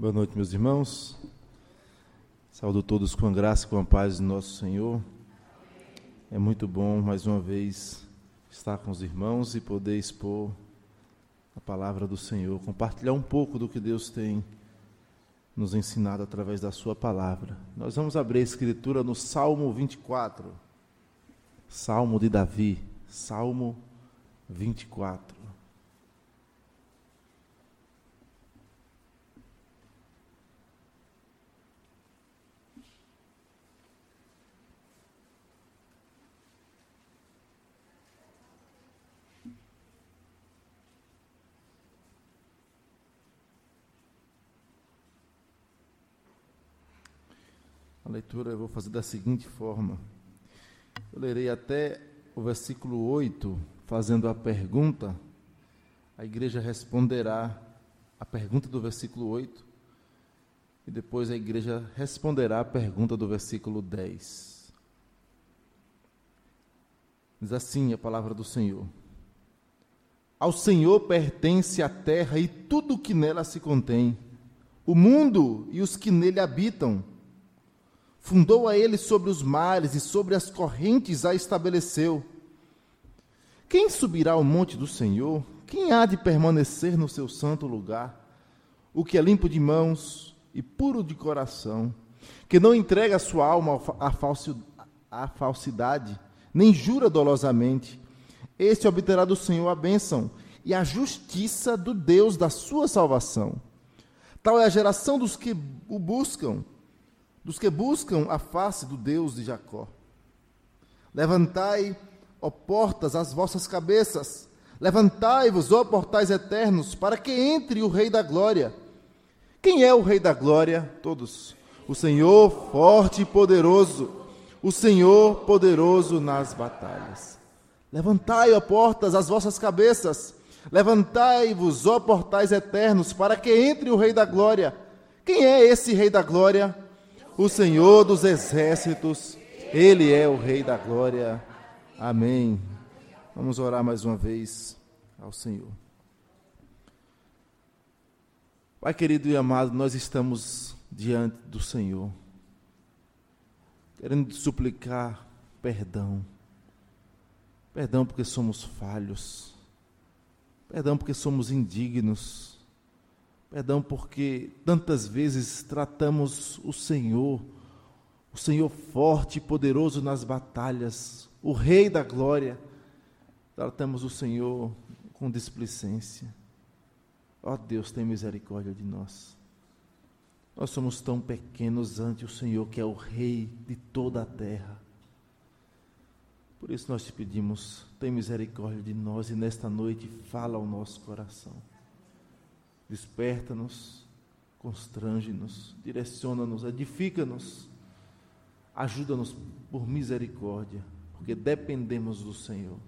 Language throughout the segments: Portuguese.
Boa noite, meus irmãos. Saúdo todos com a graça e com a paz do nosso Senhor. É muito bom, mais uma vez, estar com os irmãos e poder expor a palavra do Senhor, compartilhar um pouco do que Deus tem nos ensinado através da Sua palavra. Nós vamos abrir a Escritura no Salmo 24. Salmo de Davi. Salmo 24. A leitura eu vou fazer da seguinte forma. Eu lerei até o versículo 8, fazendo a pergunta. A igreja responderá a pergunta do versículo 8. E depois a igreja responderá a pergunta do versículo 10. Diz assim a palavra do Senhor: Ao Senhor pertence a terra e tudo o que nela se contém, o mundo e os que nele habitam Fundou a ele sobre os mares e sobre as correntes a estabeleceu. Quem subirá ao monte do Senhor? Quem há de permanecer no seu santo lugar? O que é limpo de mãos e puro de coração, que não entrega a sua alma à falsidade, nem jura dolosamente, este obterá do Senhor a bênção e a justiça do Deus da sua salvação. Tal é a geração dos que o buscam dos que buscam a face do Deus de Jacó. Levantai, ó portas, as vossas cabeças, levantai-vos, ó portais eternos, para que entre o Rei da Glória. Quem é o Rei da Glória? Todos. O Senhor forte e poderoso, o Senhor poderoso nas batalhas. Levantai, ó portas, as vossas cabeças, levantai-vos, ó portais eternos, para que entre o Rei da Glória. Quem é esse Rei da Glória? O Senhor dos exércitos, Ele é o Rei da glória. Amém. Vamos orar mais uma vez ao Senhor. Pai querido e amado, nós estamos diante do Senhor, querendo suplicar perdão. Perdão porque somos falhos. Perdão porque somos indignos. Perdão porque tantas vezes tratamos o Senhor, o Senhor forte e poderoso nas batalhas, o Rei da glória, tratamos o Senhor com displicência. Ó oh, Deus, tem misericórdia de nós. Nós somos tão pequenos ante o Senhor, que é o Rei de toda a terra. Por isso nós te pedimos, tem misericórdia de nós e nesta noite fala ao nosso coração. Desperta-nos, constrange-nos, direciona-nos, edifica-nos, ajuda-nos por misericórdia, porque dependemos do Senhor.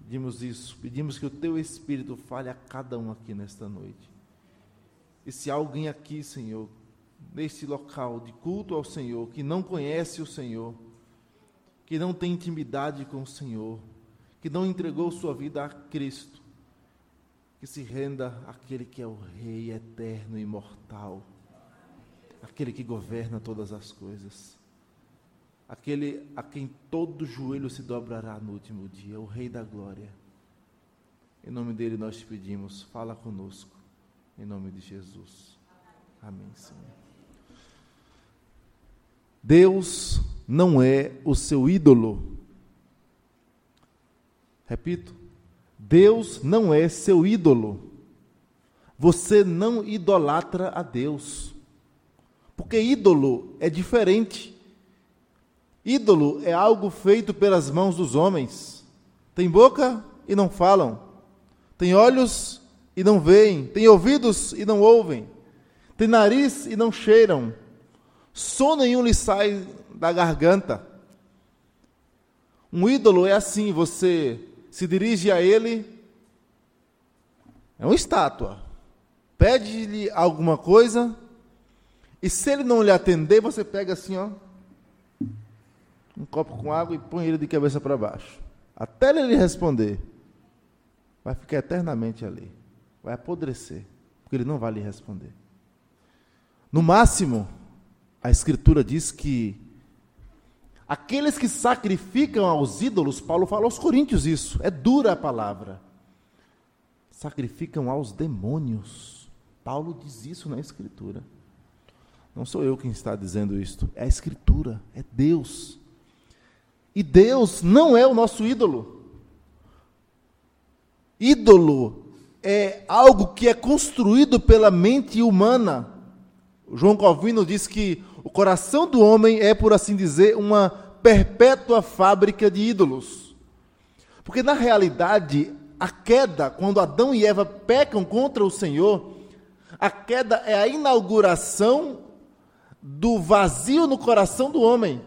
Pedimos isso, pedimos que o Teu Espírito fale a cada um aqui nesta noite. E se alguém aqui, Senhor, neste local de culto ao Senhor, que não conhece o Senhor, que não tem intimidade com o Senhor, que não entregou sua vida a Cristo, que se renda àquele que é o Rei eterno e imortal, aquele que governa todas as coisas, aquele a quem todo joelho se dobrará no último dia, o Rei da Glória. Em nome dele nós te pedimos, fala conosco, em nome de Jesus. Amém, Senhor. Deus não é o seu ídolo. Repito, Deus não é seu ídolo. Você não idolatra a Deus. Porque ídolo é diferente. Ídolo é algo feito pelas mãos dos homens. Tem boca e não falam. Tem olhos e não veem. Tem ouvidos e não ouvem. Tem nariz e não cheiram. Som nenhum lhe sai da garganta. Um ídolo é assim: você se dirige a ele, é uma estátua. Pede-lhe alguma coisa, e se ele não lhe atender, você pega assim, ó, um copo com água e põe ele de cabeça para baixo. Até ele lhe responder, vai ficar eternamente ali. Vai apodrecer, porque ele não vai lhe responder. No máximo, a Escritura diz que aqueles que sacrificam aos ídolos, Paulo fala aos Coríntios isso, é dura a palavra, sacrificam aos demônios. Paulo diz isso na Escritura. Não sou eu quem está dizendo isto, é a Escritura, é Deus. E Deus não é o nosso ídolo. Ídolo é algo que é construído pela mente humana. João Calvino diz que o coração do homem é, por assim dizer, uma perpétua fábrica de ídolos. Porque na realidade, a queda, quando Adão e Eva pecam contra o Senhor, a queda é a inauguração do vazio no coração do homem.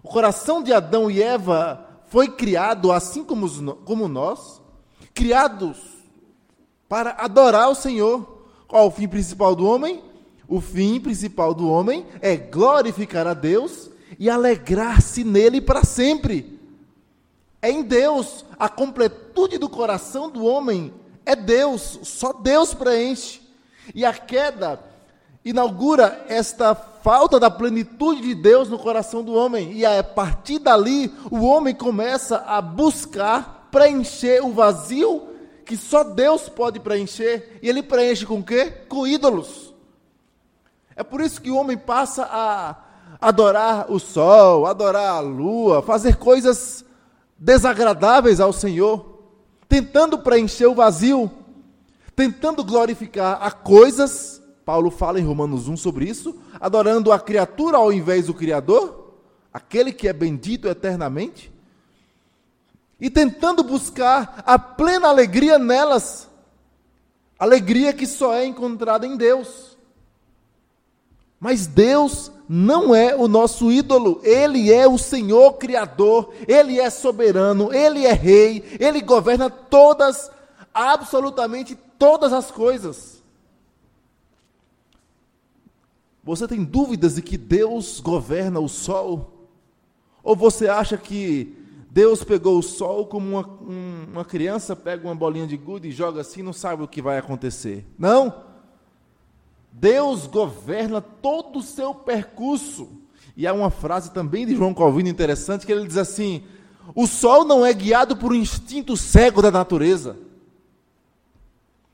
O coração de Adão e Eva foi criado, assim como, como nós, criados para adorar o Senhor. Qual o fim principal do homem? O fim principal do homem é glorificar a Deus e alegrar-se nele para sempre. É em Deus, a completude do coração do homem é Deus, só Deus preenche. E a queda inaugura esta falta da plenitude de Deus no coração do homem. E a partir dali, o homem começa a buscar preencher o vazio que só Deus pode preencher. E ele preenche com quê? Com ídolos. É por isso que o homem passa a adorar o sol, adorar a lua, fazer coisas desagradáveis ao Senhor, tentando preencher o vazio, tentando glorificar a coisas Paulo fala em Romanos 1 sobre isso, adorando a criatura ao invés do Criador, aquele que é bendito eternamente, e tentando buscar a plena alegria nelas, alegria que só é encontrada em Deus. Mas Deus não é o nosso ídolo, Ele é o Senhor Criador, Ele é soberano, Ele é Rei, Ele governa todas, absolutamente todas as coisas. Você tem dúvidas de que Deus governa o sol? Ou você acha que Deus pegou o sol como uma, uma criança pega uma bolinha de gude e joga assim não sabe o que vai acontecer? Não! Deus governa todo o seu percurso. E há uma frase também de João Calvino interessante que ele diz assim: o sol não é guiado por um instinto cego da natureza.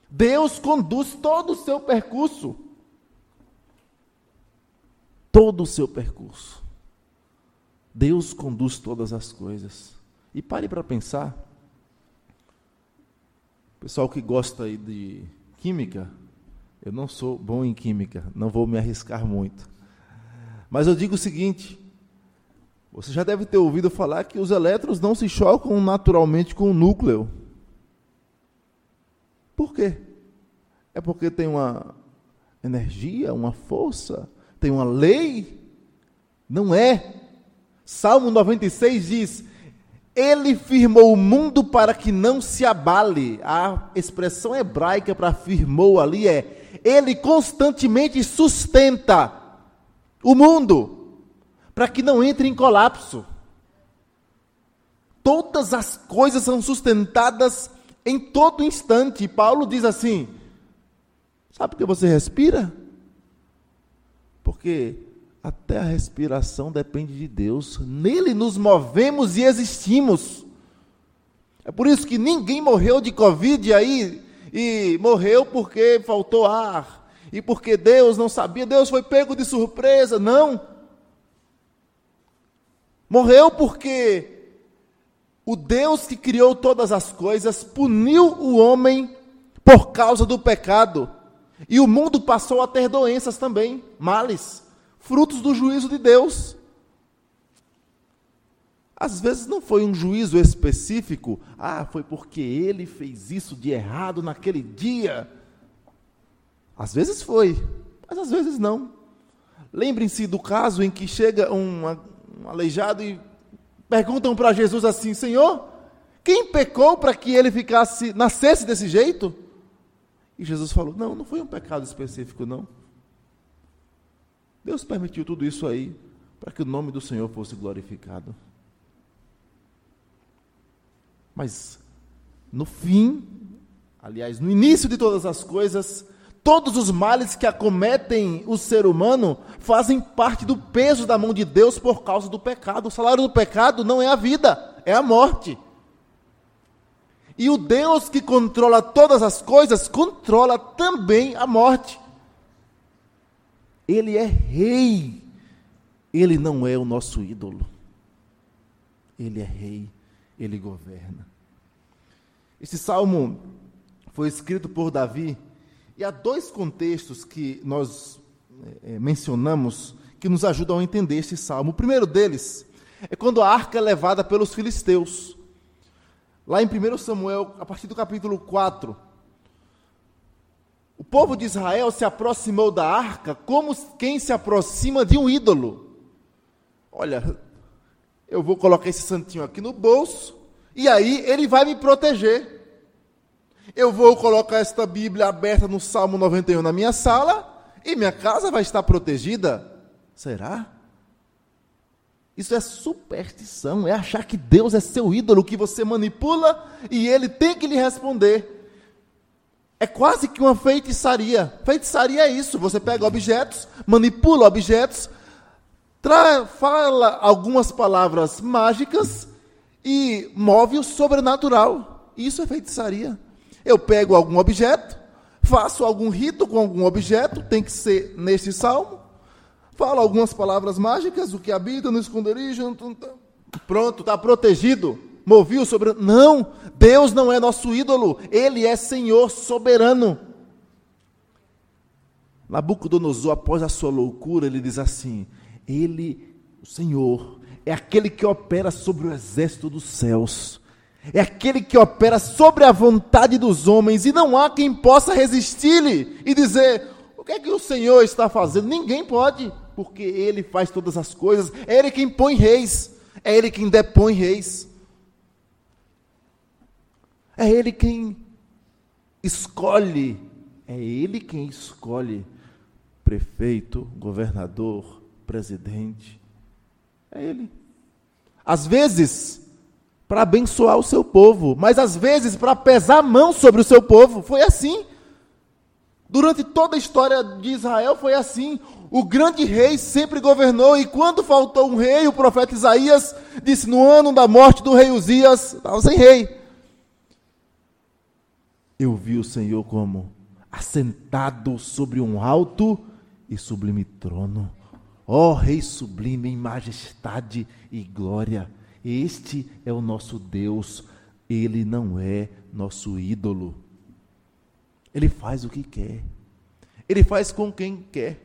Deus conduz todo o seu percurso todo o seu percurso. Deus conduz todas as coisas. E pare para pensar. Pessoal que gosta aí de química, eu não sou bom em química, não vou me arriscar muito. Mas eu digo o seguinte: você já deve ter ouvido falar que os elétrons não se chocam naturalmente com o núcleo. Por quê? É porque tem uma energia, uma força tem uma lei? Não é. Salmo 96 diz: Ele firmou o mundo para que não se abale. A expressão hebraica para firmou ali é: Ele constantemente sustenta o mundo para que não entre em colapso. Todas as coisas são sustentadas em todo instante. Paulo diz assim: Sabe por que você respira? Porque até a respiração depende de Deus. Nele nos movemos e existimos. É por isso que ninguém morreu de Covid aí e morreu porque faltou ar. E porque Deus não sabia, Deus foi pego de surpresa. Não. Morreu porque o Deus que criou todas as coisas puniu o homem por causa do pecado. E o mundo passou a ter doenças também, males, frutos do juízo de Deus. Às vezes não foi um juízo específico, ah, foi porque ele fez isso de errado naquele dia. Às vezes foi, mas às vezes não. Lembrem-se do caso em que chega um, um aleijado e perguntam para Jesus assim: Senhor, quem pecou para que ele ficasse, nascesse desse jeito? E Jesus falou: Não, não foi um pecado específico, não. Deus permitiu tudo isso aí para que o nome do Senhor fosse glorificado. Mas, no fim, aliás, no início de todas as coisas, todos os males que acometem o ser humano fazem parte do peso da mão de Deus por causa do pecado. O salário do pecado não é a vida, é a morte. E o Deus que controla todas as coisas controla também a morte. Ele é rei. Ele não é o nosso ídolo. Ele é rei, ele governa. Esse salmo foi escrito por Davi e há dois contextos que nós é, mencionamos que nos ajudam a entender esse salmo. O primeiro deles é quando a arca é levada pelos filisteus. Lá em 1 Samuel, a partir do capítulo 4, o povo de Israel se aproximou da arca como quem se aproxima de um ídolo. Olha, eu vou colocar esse santinho aqui no bolso, e aí ele vai me proteger. Eu vou colocar esta Bíblia aberta no Salmo 91 na minha sala, e minha casa vai estar protegida. Será? Isso é superstição, é achar que Deus é seu ídolo que você manipula e ele tem que lhe responder. É quase que uma feitiçaria. Feitiçaria é isso: você pega objetos, manipula objetos, fala algumas palavras mágicas e move o sobrenatural. Isso é feitiçaria. Eu pego algum objeto, faço algum rito com algum objeto, tem que ser neste salmo, falo algumas palavras mágicas, o que habita no esconderijo, pronto, está protegido, movi o sobrenatural. Não, Deus não é nosso ídolo, Ele é Senhor soberano. Nabucodonosor, após a sua loucura, ele diz assim: ele, o Senhor, é aquele que opera sobre o exército dos céus. É aquele que opera sobre a vontade dos homens e não há quem possa resistir-lhe e dizer: o que é que o Senhor está fazendo? Ninguém pode, porque Ele faz todas as coisas. É Ele quem põe reis, é Ele quem depõe reis. É Ele quem escolhe, é Ele quem escolhe prefeito, governador, presidente. É ele. Às vezes, para abençoar o seu povo, mas às vezes para pesar a mão sobre o seu povo. Foi assim. Durante toda a história de Israel foi assim. O grande rei sempre governou, e quando faltou um rei, o profeta Isaías disse: No ano da morte do rei Uzias, estava sem rei. Eu vi o Senhor como assentado sobre um alto e sublime trono Ó oh, Rei sublime em majestade e glória, este é o nosso Deus, ele não é nosso ídolo. Ele faz o que quer, ele faz com quem quer,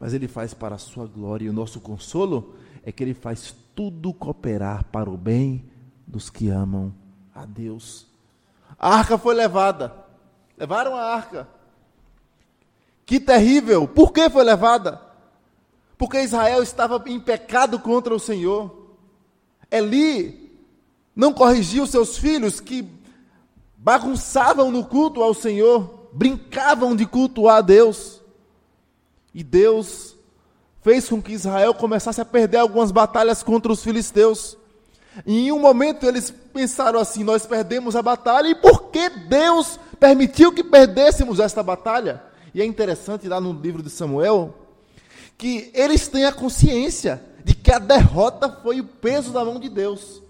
mas ele faz para a sua glória. E o nosso consolo é que ele faz tudo cooperar para o bem dos que amam a Deus. A arca foi levada, levaram a arca. Que terrível! Por que foi levada? Porque Israel estava em pecado contra o Senhor. Eli não corrigiu seus filhos que bagunçavam no culto ao Senhor, brincavam de cultuar a Deus. E Deus fez com que Israel começasse a perder algumas batalhas contra os filisteus. E em um momento eles pensaram assim: nós perdemos a batalha, e por que Deus permitiu que perdêssemos esta batalha? E é interessante lá no livro de Samuel, que eles têm a consciência de que a derrota foi o peso da mão de Deus.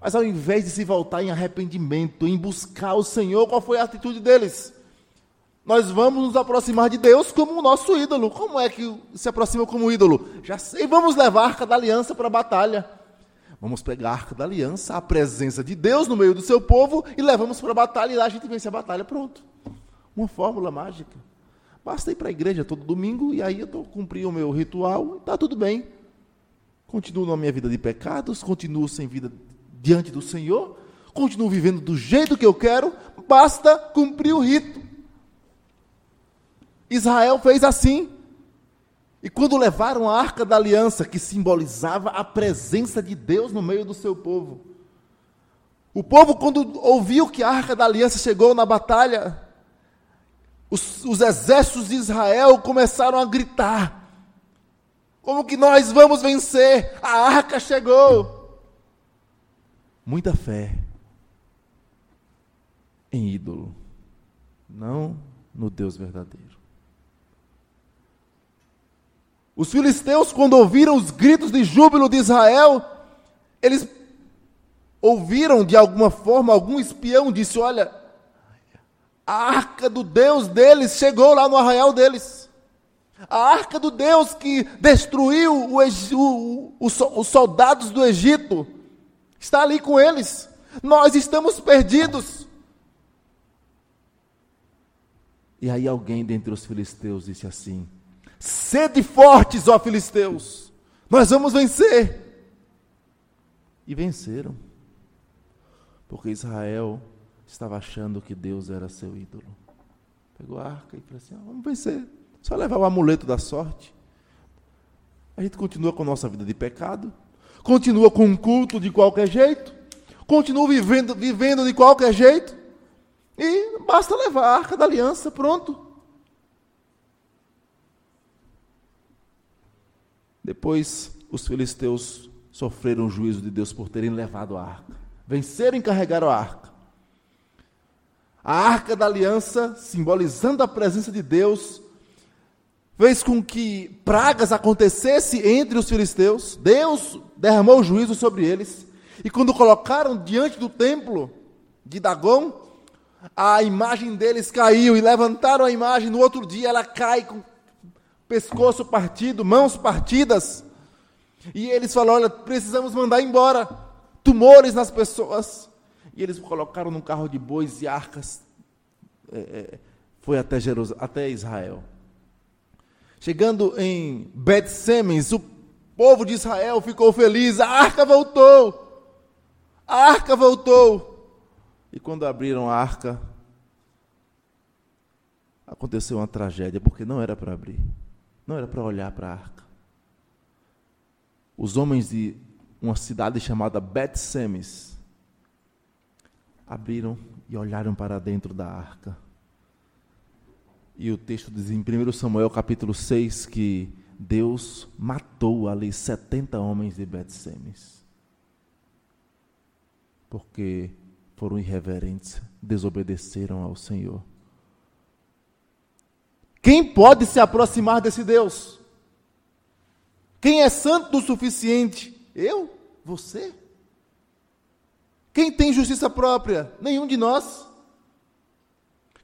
Mas ao invés de se voltar em arrependimento, em buscar o Senhor, qual foi a atitude deles? Nós vamos nos aproximar de Deus como o nosso ídolo. Como é que se aproxima como ídolo? Já sei, vamos levar a arca da aliança para a batalha. Vamos pegar a arca da aliança, a presença de Deus no meio do seu povo e levamos para a batalha e lá a gente vence a batalha. Pronto. Uma fórmula mágica. Basta ir para a igreja todo domingo e aí eu estou cumprindo o meu ritual, está tudo bem. Continuo na minha vida de pecados, continuo sem vida diante do Senhor, continuo vivendo do jeito que eu quero, basta cumprir o rito. Israel fez assim. E quando levaram a arca da aliança, que simbolizava a presença de Deus no meio do seu povo, o povo, quando ouviu que a arca da aliança chegou na batalha, os, os exércitos de Israel começaram a gritar: Como que nós vamos vencer? A arca chegou. Muita fé em ídolo, não no Deus verdadeiro. Os filisteus, quando ouviram os gritos de júbilo de Israel, eles ouviram de alguma forma, algum espião disse: Olha, a arca do Deus deles chegou lá no arraial deles. A arca do Deus que destruiu o, o, os soldados do Egito está ali com eles. Nós estamos perdidos. E aí alguém dentre os filisteus disse assim: Sede fortes, ó filisteus, nós vamos vencer. E venceram. Porque Israel estava achando que Deus era seu ídolo. Pegou a arca e falou assim: ah, vamos vencer. Só levar o amuleto da sorte. A gente continua com a nossa vida de pecado, continua com um culto de qualquer jeito, continua vivendo, vivendo de qualquer jeito, e basta levar a arca da aliança, pronto. Depois, os filisteus sofreram o juízo de Deus por terem levado a arca. Venceram e carregaram a arca. A arca da aliança, simbolizando a presença de Deus, fez com que pragas acontecessem entre os filisteus. Deus derramou juízo sobre eles. E quando colocaram diante do templo de Dagom, a imagem deles caiu e levantaram a imagem. No outro dia ela cai com pescoço partido, mãos partidas. E eles falaram: Olha, precisamos mandar embora. Tumores nas pessoas. E eles colocaram num carro de bois e arcas. É, é, foi até, Jerusalém, até Israel. Chegando em Bet-Semes, o povo de Israel ficou feliz. A arca voltou. A arca voltou. E quando abriram a arca, aconteceu uma tragédia, porque não era para abrir. Não era para olhar para a arca. Os homens de uma cidade chamada Bet-Semes abriram e olharam para dentro da arca. E o texto diz em 1 Samuel capítulo 6 que Deus matou ali 70 homens de Bet-Semes. Porque foram irreverentes, desobedeceram ao Senhor. Quem pode se aproximar desse Deus? Quem é santo o suficiente? Eu? Você? Quem tem justiça própria? Nenhum de nós.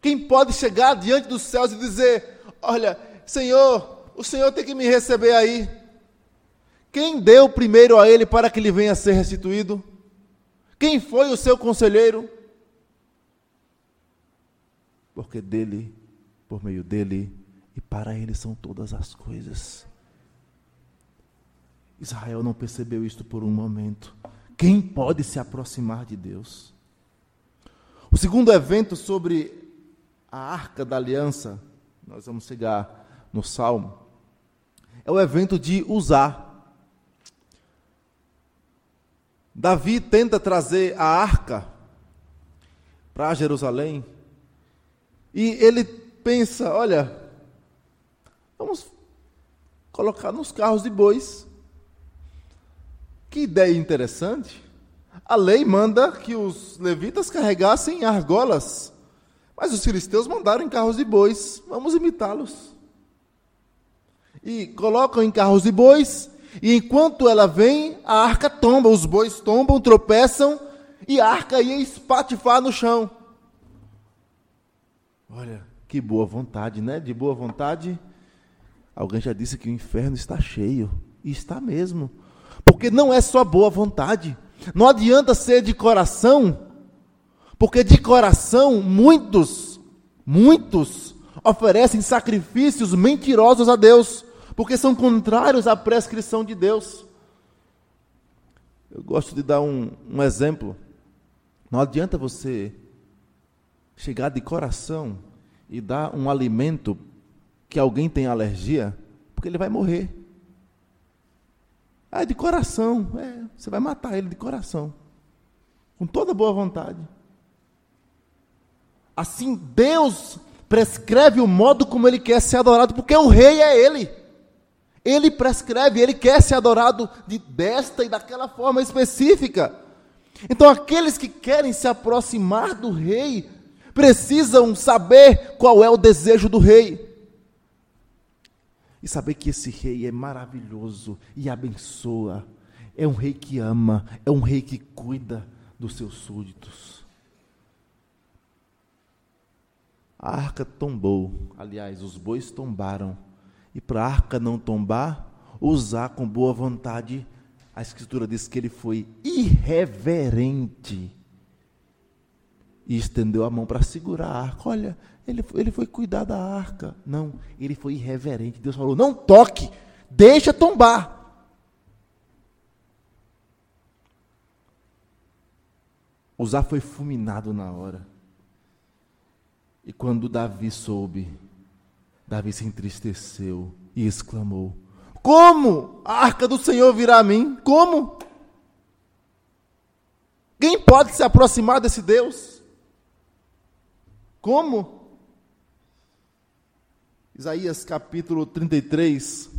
Quem pode chegar diante dos céus e dizer: Olha, Senhor, o Senhor tem que me receber aí? Quem deu primeiro a Ele para que Ele venha a ser restituído? Quem foi o seu conselheiro? Porque dele por meio dele e para ele são todas as coisas. Israel não percebeu isto por um momento. Quem pode se aproximar de Deus? O segundo evento sobre a arca da aliança, nós vamos chegar no Salmo, é o evento de usar. Davi tenta trazer a arca para Jerusalém e ele pensa: olha, vamos colocar nos carros de bois. Que ideia interessante. A lei manda que os levitas carregassem argolas, mas os filisteus mandaram em carros de bois. Vamos imitá-los. E colocam em carros de bois, e enquanto ela vem, a arca tomba, os bois tombam, tropeçam, e a arca ia espatifar no chão. Olha, que boa vontade, né? De boa vontade. Alguém já disse que o inferno está cheio. E está mesmo. Porque não é só boa vontade. Não adianta ser de coração. Porque de coração, muitos, muitos oferecem sacrifícios mentirosos a Deus. Porque são contrários à prescrição de Deus. Eu gosto de dar um, um exemplo. Não adianta você chegar de coração e dar um alimento que alguém tem alergia, porque ele vai morrer. Ah, de coração. É, você vai matar ele de coração. Com toda boa vontade. Assim, Deus prescreve o modo como ele quer ser adorado, porque o rei é ele. Ele prescreve, ele quer ser adorado de desta e daquela forma específica. Então, aqueles que querem se aproximar do rei, precisam saber qual é o desejo do rei. E saber que esse rei é maravilhoso e abençoa. É um rei que ama, é um rei que cuida dos seus súditos. A arca tombou, aliás, os bois tombaram. E para a arca não tombar, usar com boa vontade, a Escritura diz que ele foi irreverente e estendeu a mão para segurar a arca. Olha, ele, ele foi cuidar da arca. Não, ele foi irreverente. Deus falou: não toque, deixa tombar. Uzá foi fulminado na hora. E quando Davi soube, Davi se entristeceu e exclamou: Como a arca do Senhor virá a mim? Como? Quem pode se aproximar desse Deus? Como? Isaías capítulo 33,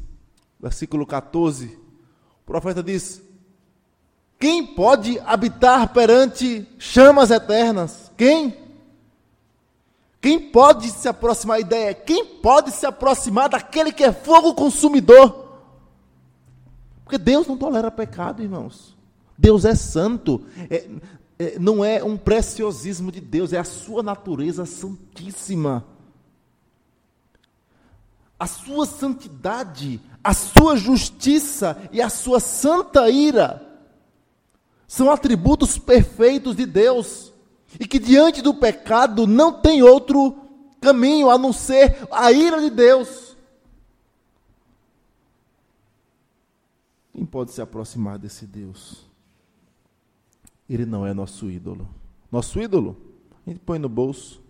versículo 14. O profeta diz: Quem pode habitar perante chamas eternas? Quem? Quem pode se aproximar? A ideia quem pode se aproximar daquele que é fogo consumidor? Porque Deus não tolera pecado, irmãos. Deus é santo. É, é, não é um preciosismo de Deus, é a sua natureza santíssima. A sua santidade, a sua justiça e a sua santa ira são atributos perfeitos de Deus e que diante do pecado não tem outro caminho a não ser a ira de Deus. Quem pode se aproximar desse Deus? Ele não é nosso ídolo. Nosso ídolo, a gente põe no bolso.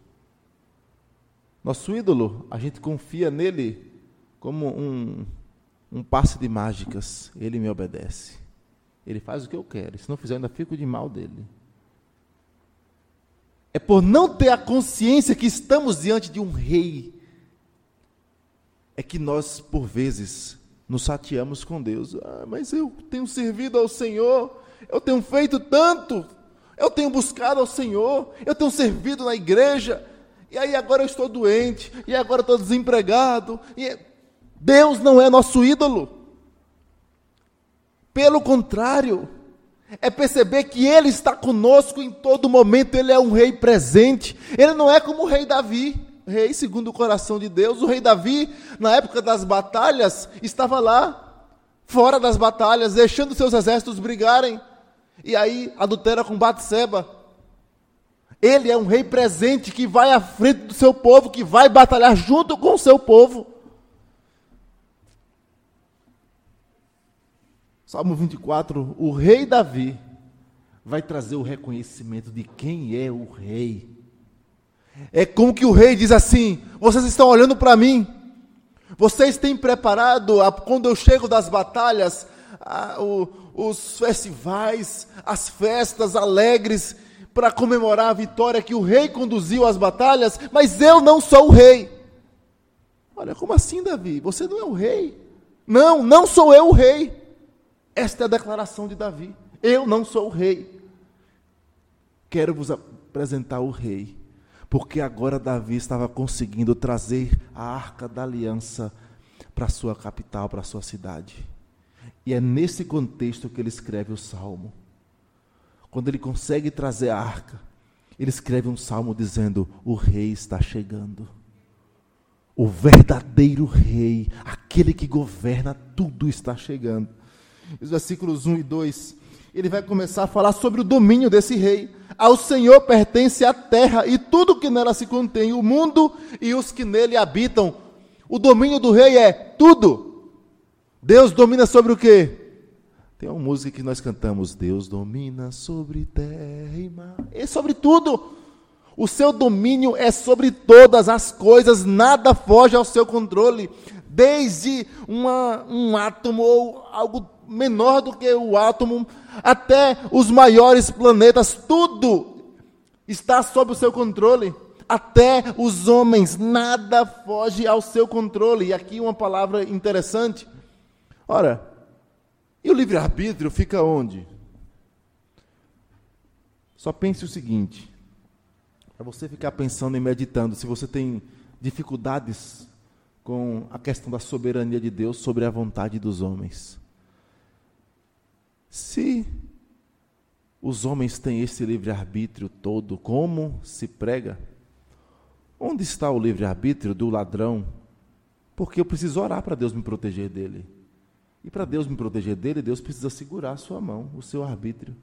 Nosso ídolo, a gente confia nele como um, um passe de mágicas. Ele me obedece. Ele faz o que eu quero. Se não fizer, ainda fico de mal dele. É por não ter a consciência que estamos diante de um rei, é que nós, por vezes, nos sateamos com Deus. Ah, mas eu tenho servido ao Senhor, eu tenho feito tanto, eu tenho buscado ao Senhor, eu tenho servido na igreja, e aí agora eu estou doente, e agora estou desempregado. E Deus não é nosso ídolo. Pelo contrário, é perceber que Ele está conosco em todo momento, Ele é um rei presente, Ele não é como o rei Davi, rei segundo o coração de Deus. O rei Davi, na época das batalhas, estava lá, fora das batalhas, deixando seus exércitos brigarem e aí adultera com Batseba. Ele é um rei presente que vai à frente do seu povo, que vai batalhar junto com o seu povo. Salmo 24, o rei Davi vai trazer o reconhecimento de quem é o rei. É como que o rei diz assim: vocês estão olhando para mim, vocês têm preparado, quando eu chego das batalhas, a, o, os festivais, as festas alegres para comemorar a vitória que o rei conduziu às batalhas, mas eu não sou o rei. Olha, como assim, Davi? Você não é o rei? Não, não sou eu o rei. Esta é a declaração de Davi. Eu não sou o rei. Quero vos apresentar o rei, porque agora Davi estava conseguindo trazer a arca da aliança para sua capital, para sua cidade. E é nesse contexto que ele escreve o salmo. Quando ele consegue trazer a arca, ele escreve um salmo dizendo: O rei está chegando. O verdadeiro rei, aquele que governa tudo, está chegando. Os versículos 1 e 2, ele vai começar a falar sobre o domínio desse rei. Ao Senhor pertence a terra e tudo que nela se contém, o mundo e os que nele habitam. O domínio do rei é tudo. Deus domina sobre o quê? Tem uma música que nós cantamos: Deus domina sobre terra e mar. É sobre tudo. O seu domínio é sobre todas as coisas, nada foge ao seu controle. Desde uma, um átomo ou algo menor do que o átomo, até os maiores planetas, tudo está sob o seu controle. Até os homens, nada foge ao seu controle. E aqui uma palavra interessante. Ora, e o livre-arbítrio fica onde? Só pense o seguinte: Para você ficar pensando e meditando, se você tem dificuldades com a questão da soberania de Deus sobre a vontade dos homens. Se os homens têm esse livre-arbítrio todo, como se prega? Onde está o livre-arbítrio do ladrão? Porque eu preciso orar para Deus me proteger dele. E para Deus me proteger dele, Deus precisa segurar a sua mão, o seu arbítrio.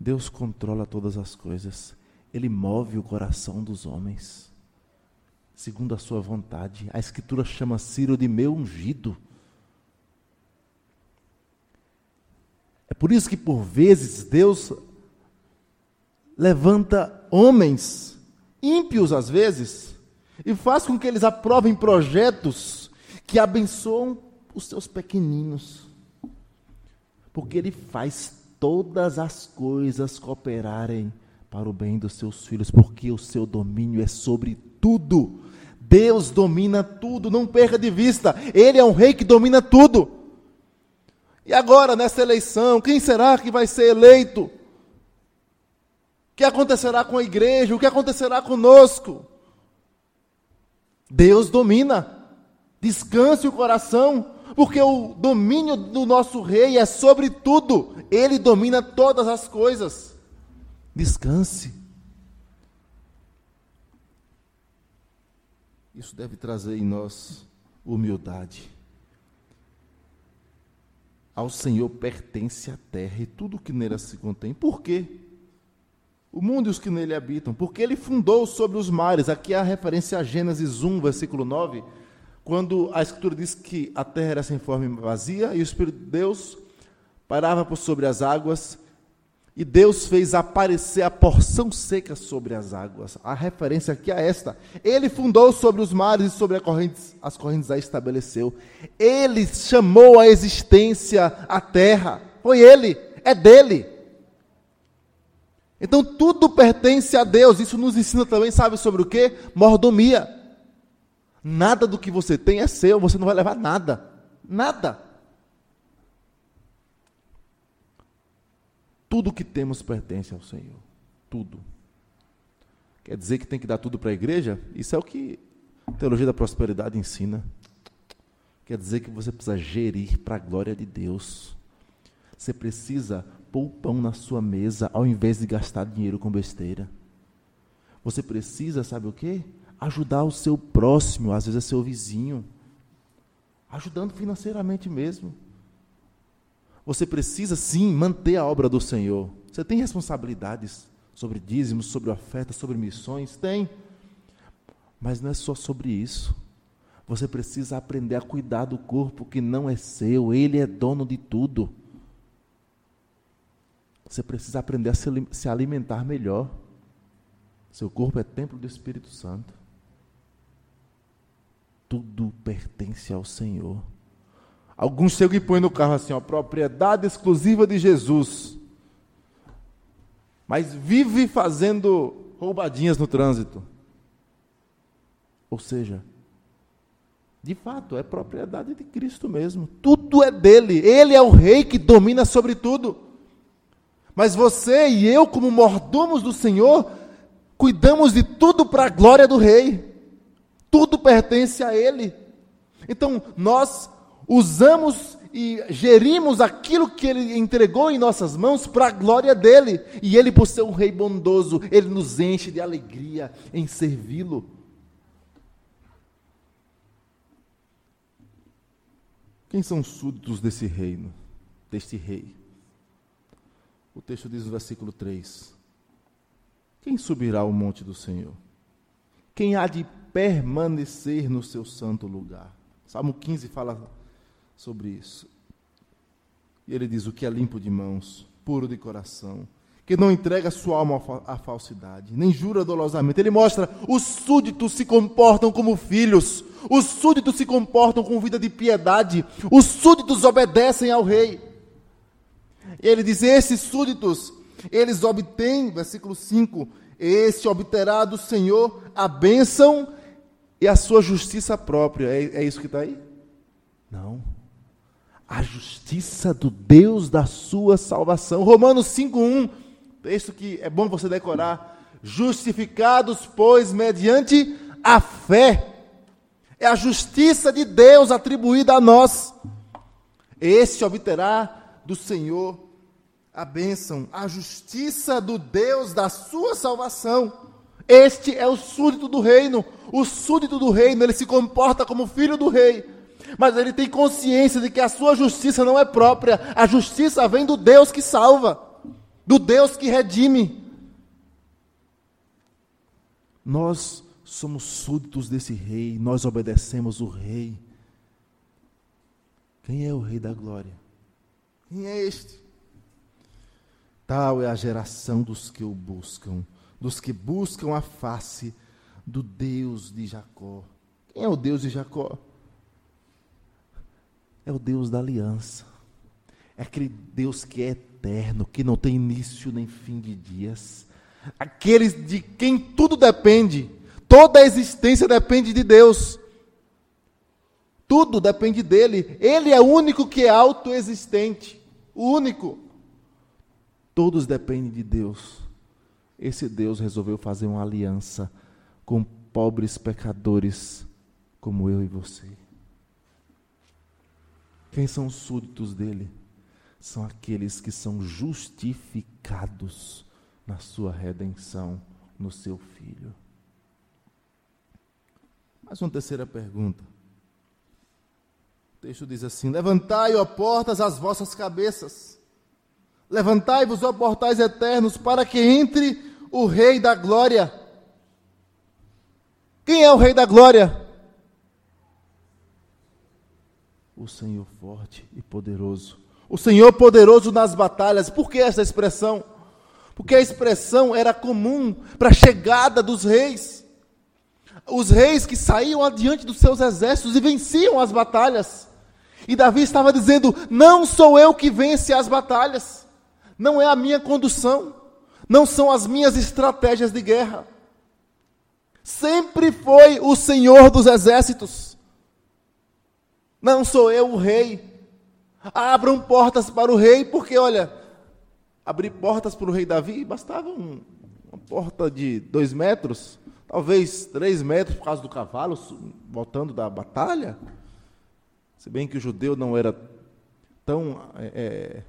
Deus controla todas as coisas. Ele move o coração dos homens, segundo a sua vontade. A Escritura chama Ciro de meu ungido. É por isso que, por vezes, Deus levanta homens, ímpios às vezes, e faz com que eles aprovem projetos que abençoam os seus pequeninos. Porque Ele faz todas as coisas cooperarem para o bem dos seus filhos, porque o seu domínio é sobre tudo. Deus domina tudo, não perca de vista. Ele é um rei que domina tudo. E agora, nessa eleição, quem será que vai ser eleito? O que acontecerá com a igreja? O que acontecerá conosco? Deus domina. Descanse o coração, porque o domínio do nosso rei é sobre tudo. Ele domina todas as coisas. Descanse. Isso deve trazer em nós humildade. Ao Senhor pertence a terra e tudo que nela se contém. Por quê? O mundo e os que nele habitam. Porque ele fundou sobre os mares. Aqui há referência a Gênesis 1, versículo 9, quando a Escritura diz que a terra era sem forma e vazia e o Espírito de Deus parava por sobre as águas e Deus fez aparecer a porção seca sobre as águas. A referência aqui é esta. Ele fundou sobre os mares e sobre as correntes, as correntes a estabeleceu. Ele chamou a existência a terra. Foi ele, é dele. Então tudo pertence a Deus. Isso nos ensina também, sabe sobre o que? Mordomia. Nada do que você tem é seu, você não vai levar nada. Nada. Tudo que temos pertence ao Senhor. Tudo. Quer dizer que tem que dar tudo para a igreja? Isso é o que a teologia da prosperidade ensina. Quer dizer que você precisa gerir para a glória de Deus. Você precisa pôr o pão na sua mesa ao invés de gastar dinheiro com besteira. Você precisa, sabe o quê? Ajudar o seu próximo, às vezes é seu vizinho. Ajudando financeiramente mesmo. Você precisa sim manter a obra do Senhor. Você tem responsabilidades sobre dízimos, sobre oferta, sobre missões? Tem. Mas não é só sobre isso. Você precisa aprender a cuidar do corpo que não é seu, ele é dono de tudo. Você precisa aprender a se alimentar melhor. Seu corpo é templo do Espírito Santo. Tudo pertence ao Senhor. Alguns chegam e põem no carro assim, ó, propriedade exclusiva de Jesus. Mas vive fazendo roubadinhas no trânsito. Ou seja, de fato, é propriedade de Cristo mesmo. Tudo é dele. Ele é o rei que domina sobre tudo. Mas você e eu, como mordomos do Senhor, cuidamos de tudo para a glória do rei. Tudo pertence a ele. Então, nós usamos e gerimos aquilo que Ele entregou em nossas mãos para a glória dEle. E Ele, por ser um Rei bondoso, Ele nos enche de alegria em servi-lo. Quem são os súditos desse reino, deste rei? O texto diz no versículo 3: Quem subirá ao monte do Senhor? Quem há de permanecer no seu santo lugar? Salmo 15 fala sobre isso. E ele diz: O que é limpo de mãos, puro de coração, que não entrega sua alma à falsidade, nem jura dolosamente. Ele mostra: os súditos se comportam como filhos, os súditos se comportam com vida de piedade, os súditos obedecem ao rei. Ele diz: esses súditos, eles obtêm, versículo 5, esse obterá do Senhor a bênção e a sua justiça própria. É, é isso que está aí? Não a justiça do Deus da sua salvação. Romanos 5:1, texto que é bom você decorar. Justificados, pois, mediante a fé. É a justiça de Deus atribuída a nós. Este obterá do Senhor a bênção, a justiça do Deus da sua salvação. Este é o súdito do reino. O súdito do reino, ele se comporta como filho do rei. Mas ele tem consciência de que a sua justiça não é própria. A justiça vem do Deus que salva, do Deus que redime. Nós somos súditos desse rei, nós obedecemos o rei. Quem é o rei da glória? Quem é este? Tal é a geração dos que o buscam, dos que buscam a face do Deus de Jacó. Quem é o Deus de Jacó? É o Deus da aliança. É aquele Deus que é eterno, que não tem início nem fim de dias. Aqueles de quem tudo depende, toda a existência depende de Deus. Tudo depende dele. Ele é o único que é autoexistente. O único. Todos dependem de Deus. Esse Deus resolveu fazer uma aliança com pobres pecadores como eu e você. Quem são os súditos dele? São aqueles que são justificados na sua redenção, no seu filho. Mais uma terceira pergunta. O texto diz assim: Levantai, ó portas, as vossas cabeças. Levantai-vos, ó portais eternos, para que entre o Rei da Glória. Quem é o Rei da Glória? O Senhor forte e poderoso. O Senhor poderoso nas batalhas. Por que essa expressão? Porque a expressão era comum para a chegada dos reis. Os reis que saíam adiante dos seus exércitos e venciam as batalhas. E Davi estava dizendo: Não sou eu que vence as batalhas, não é a minha condução, não são as minhas estratégias de guerra. Sempre foi o Senhor dos exércitos. Não sou eu o rei. Abram portas para o rei, porque olha, abrir portas para o rei Davi bastava um, uma porta de dois metros, talvez três metros por causa do cavalo voltando da batalha. Se bem que o judeu não era tão, é, é,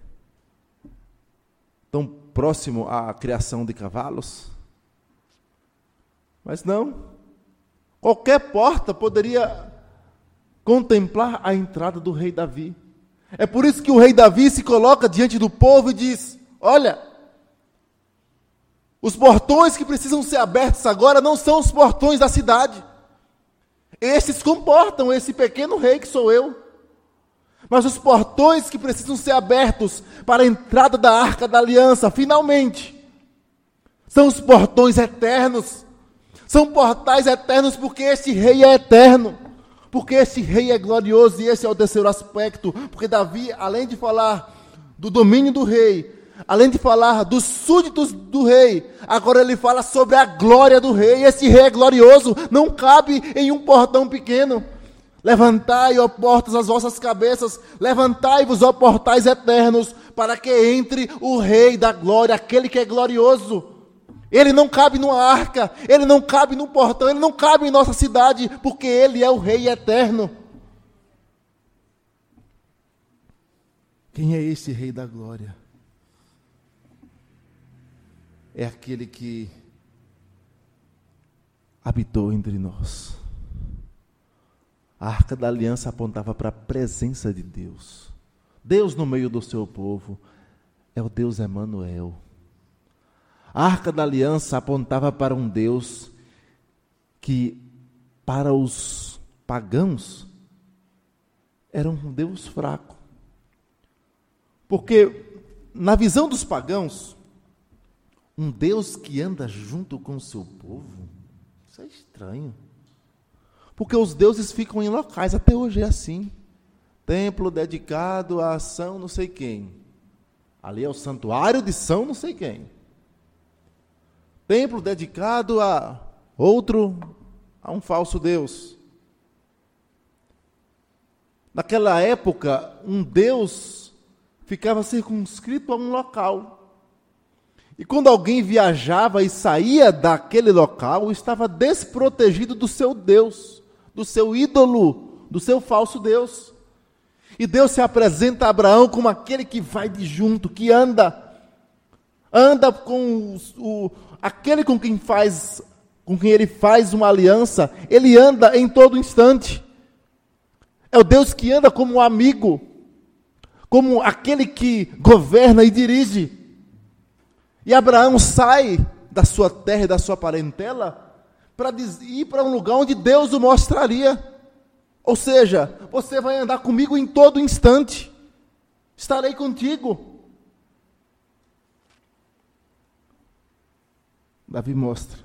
tão próximo à criação de cavalos. Mas não, qualquer porta poderia contemplar a entrada do rei Davi. É por isso que o rei Davi se coloca diante do povo e diz: Olha, os portões que precisam ser abertos agora não são os portões da cidade. Esses comportam esse pequeno rei que sou eu. Mas os portões que precisam ser abertos para a entrada da arca da aliança, finalmente, são os portões eternos. São portais eternos porque esse rei é eterno porque esse rei é glorioso e esse é o terceiro aspecto. Porque Davi, além de falar do domínio do rei, além de falar dos súditos do rei, agora ele fala sobre a glória do rei. Esse rei é glorioso, não cabe em um portão pequeno. Levantai, ó portas, as vossas cabeças, levantai-vos, ó portais eternos, para que entre o rei da glória, aquele que é glorioso. Ele não cabe numa arca, ele não cabe num portão, ele não cabe em nossa cidade, porque ele é o Rei eterno. Quem é esse Rei da Glória? É aquele que habitou entre nós. A arca da aliança apontava para a presença de Deus. Deus no meio do seu povo é o Deus Emanuel. A arca da aliança apontava para um Deus que, para os pagãos, era um Deus fraco. Porque, na visão dos pagãos, um Deus que anda junto com o seu povo, isso é estranho. Porque os deuses ficam em locais, até hoje é assim. Templo dedicado a São não sei quem. Ali é o santuário de São não sei quem templo dedicado a outro, a um falso Deus. Naquela época, um Deus ficava circunscrito a um local. E quando alguém viajava e saía daquele local, estava desprotegido do seu Deus, do seu ídolo, do seu falso Deus. E Deus se apresenta a Abraão como aquele que vai de junto, que anda, anda com o, aquele com quem faz, com quem ele faz uma aliança, ele anda em todo instante. É o Deus que anda como um amigo, como aquele que governa e dirige. E Abraão sai da sua terra e da sua parentela para ir para um lugar onde Deus o mostraria. Ou seja, você vai andar comigo em todo instante. Estarei contigo. Davi mostra,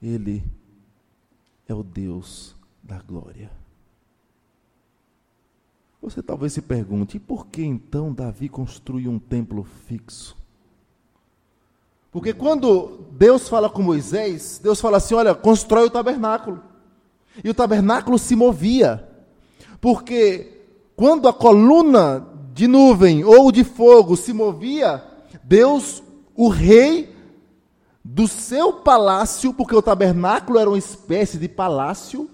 ele é o Deus da glória. Você talvez se pergunte: por que então Davi construiu um templo fixo? Porque quando Deus fala com Moisés, Deus fala assim: olha, constrói o tabernáculo. E o tabernáculo se movia. Porque quando a coluna de nuvem ou de fogo se movia, Deus, o rei do seu palácio, porque o tabernáculo era uma espécie de palácio,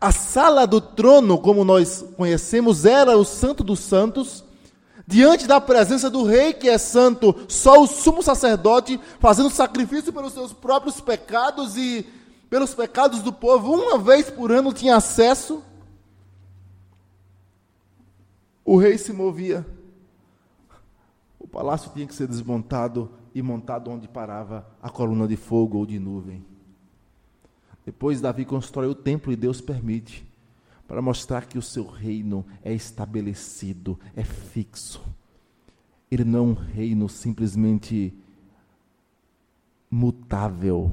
a sala do trono, como nós conhecemos, era o Santo dos Santos, diante da presença do Rei que é santo, só o sumo sacerdote, fazendo sacrifício pelos seus próprios pecados e pelos pecados do povo, uma vez por ano tinha acesso. O rei se movia. O palácio tinha que ser desmontado e montado onde parava a coluna de fogo ou de nuvem. Depois Davi constrói o templo e Deus permite, para mostrar que o seu reino é estabelecido, é fixo. Ele não é um reino simplesmente mutável.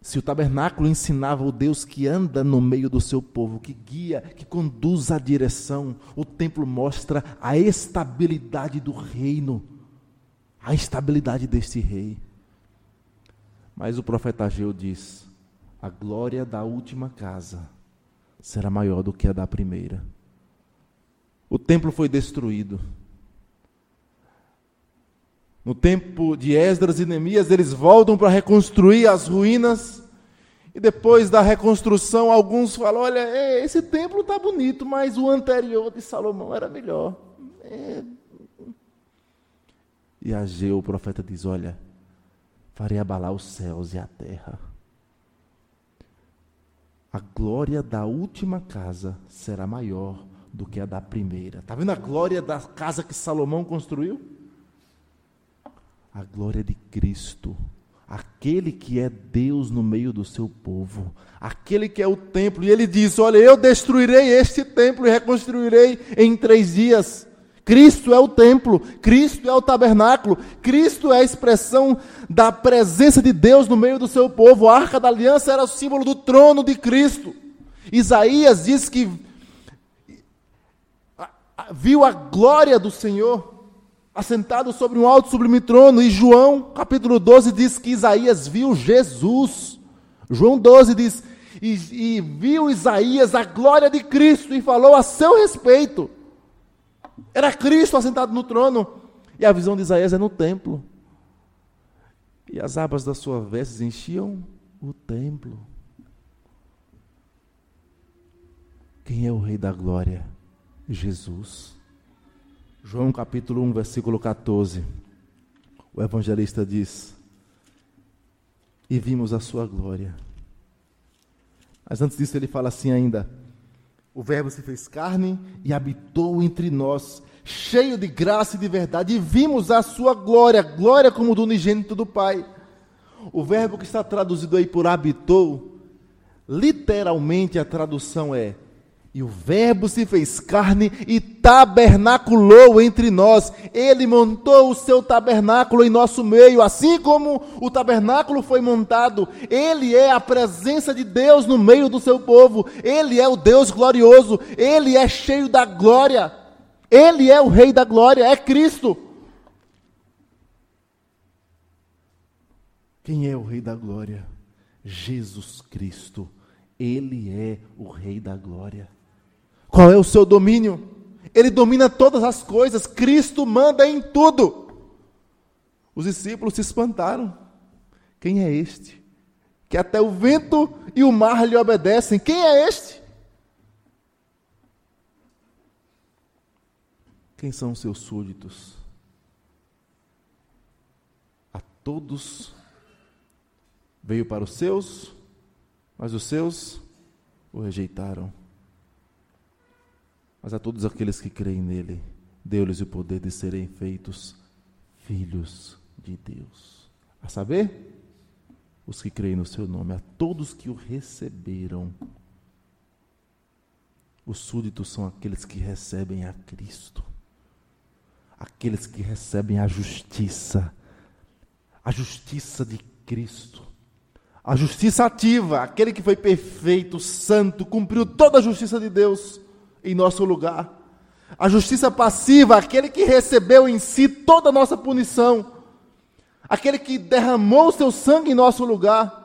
Se o tabernáculo ensinava o Deus que anda no meio do seu povo, que guia, que conduz a direção, o templo mostra a estabilidade do reino, a estabilidade deste rei. Mas o profeta Ageu diz: a glória da última casa será maior do que a da primeira. O templo foi destruído. No tempo de Esdras e Neemias, eles voltam para reconstruir as ruínas. E depois da reconstrução, alguns falam: olha, é, esse templo está bonito, mas o anterior de Salomão era melhor. É... E Ageu, o profeta, diz: olha, farei abalar os céus e a terra a glória da última casa será maior do que a da primeira. Está vendo a glória da casa que Salomão construiu? A glória de Cristo, aquele que é Deus no meio do seu povo, aquele que é o templo. E ele diz: Olha, eu destruirei este templo e reconstruirei em três dias. Cristo é o templo, Cristo é o tabernáculo, Cristo é a expressão da presença de Deus no meio do seu povo. A arca da aliança era o símbolo do trono de Cristo. Isaías diz que viu a glória do Senhor assentado sobre um alto sublime trono, e João, capítulo 12, diz que Isaías viu Jesus. João 12 diz: e, e viu Isaías a glória de Cristo e falou a seu respeito. Era Cristo assentado no trono. E a visão de Isaías é no templo. E as abas das suas vestes enchiam o templo. Quem é o Rei da Glória? Jesus. João capítulo 1, versículo 14. O evangelista diz: E vimos a sua glória. Mas antes disso, ele fala assim ainda: o Verbo se fez carne e habitou entre nós, cheio de graça e de verdade, e vimos a sua glória, glória como do unigênito do Pai. O verbo que está traduzido aí por habitou, literalmente a tradução é e o Verbo se fez carne e tabernaculou entre nós. Ele montou o seu tabernáculo em nosso meio, assim como o tabernáculo foi montado. Ele é a presença de Deus no meio do seu povo. Ele é o Deus glorioso. Ele é cheio da glória. Ele é o Rei da glória, é Cristo. Quem é o Rei da glória? Jesus Cristo. Ele é o Rei da glória. Qual é o seu domínio? Ele domina todas as coisas, Cristo manda em tudo. Os discípulos se espantaram. Quem é este? Que até o vento e o mar lhe obedecem. Quem é este? Quem são os seus súditos? A todos veio para os seus, mas os seus o rejeitaram. Mas a todos aqueles que creem nele, deu-lhes o poder de serem feitos filhos de Deus. A saber, os que creem no seu nome, a todos que o receberam. Os súditos são aqueles que recebem a Cristo, aqueles que recebem a justiça, a justiça de Cristo, a justiça ativa, aquele que foi perfeito, santo, cumpriu toda a justiça de Deus em nosso lugar. A justiça passiva, aquele que recebeu em si toda a nossa punição, aquele que derramou seu sangue em nosso lugar.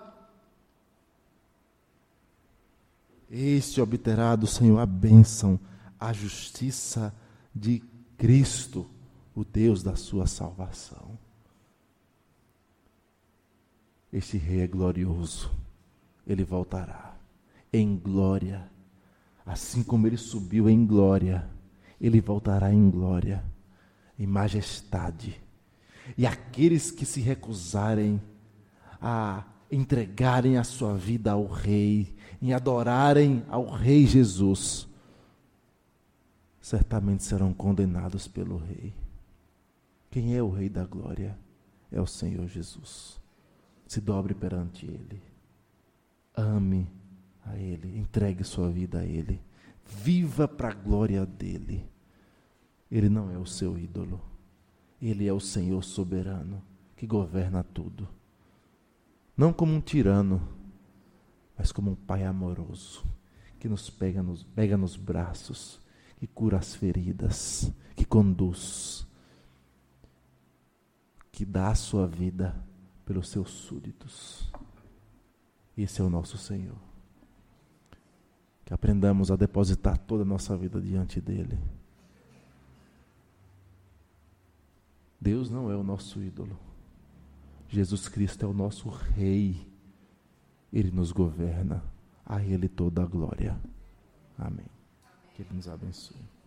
Este obterá do Senhor a bênção, a justiça de Cristo, o Deus da sua salvação. Este rei é glorioso, ele voltará em glória, assim como ele subiu em glória, ele voltará em glória, em majestade e aqueles que se recusarem a entregarem a sua vida ao Rei, em adorarem ao Rei Jesus, certamente serão condenados pelo Rei. Quem é o Rei da Glória? É o Senhor Jesus. Se dobre perante Ele. Ame a Ele. Entregue sua vida a Ele. Viva para a glória dEle. Ele não é o seu ídolo. Ele é o Senhor soberano que governa tudo. Não como um tirano, mas como um pai amoroso que nos pega nos, pega nos braços, que cura as feridas, que conduz, que dá a sua vida pelos seus súditos. Esse é o nosso Senhor. Que aprendamos a depositar toda a nossa vida diante dEle. Deus não é o nosso ídolo. Jesus Cristo é o nosso Rei. Ele nos governa. A Ele toda a glória. Amém. Que Ele nos abençoe.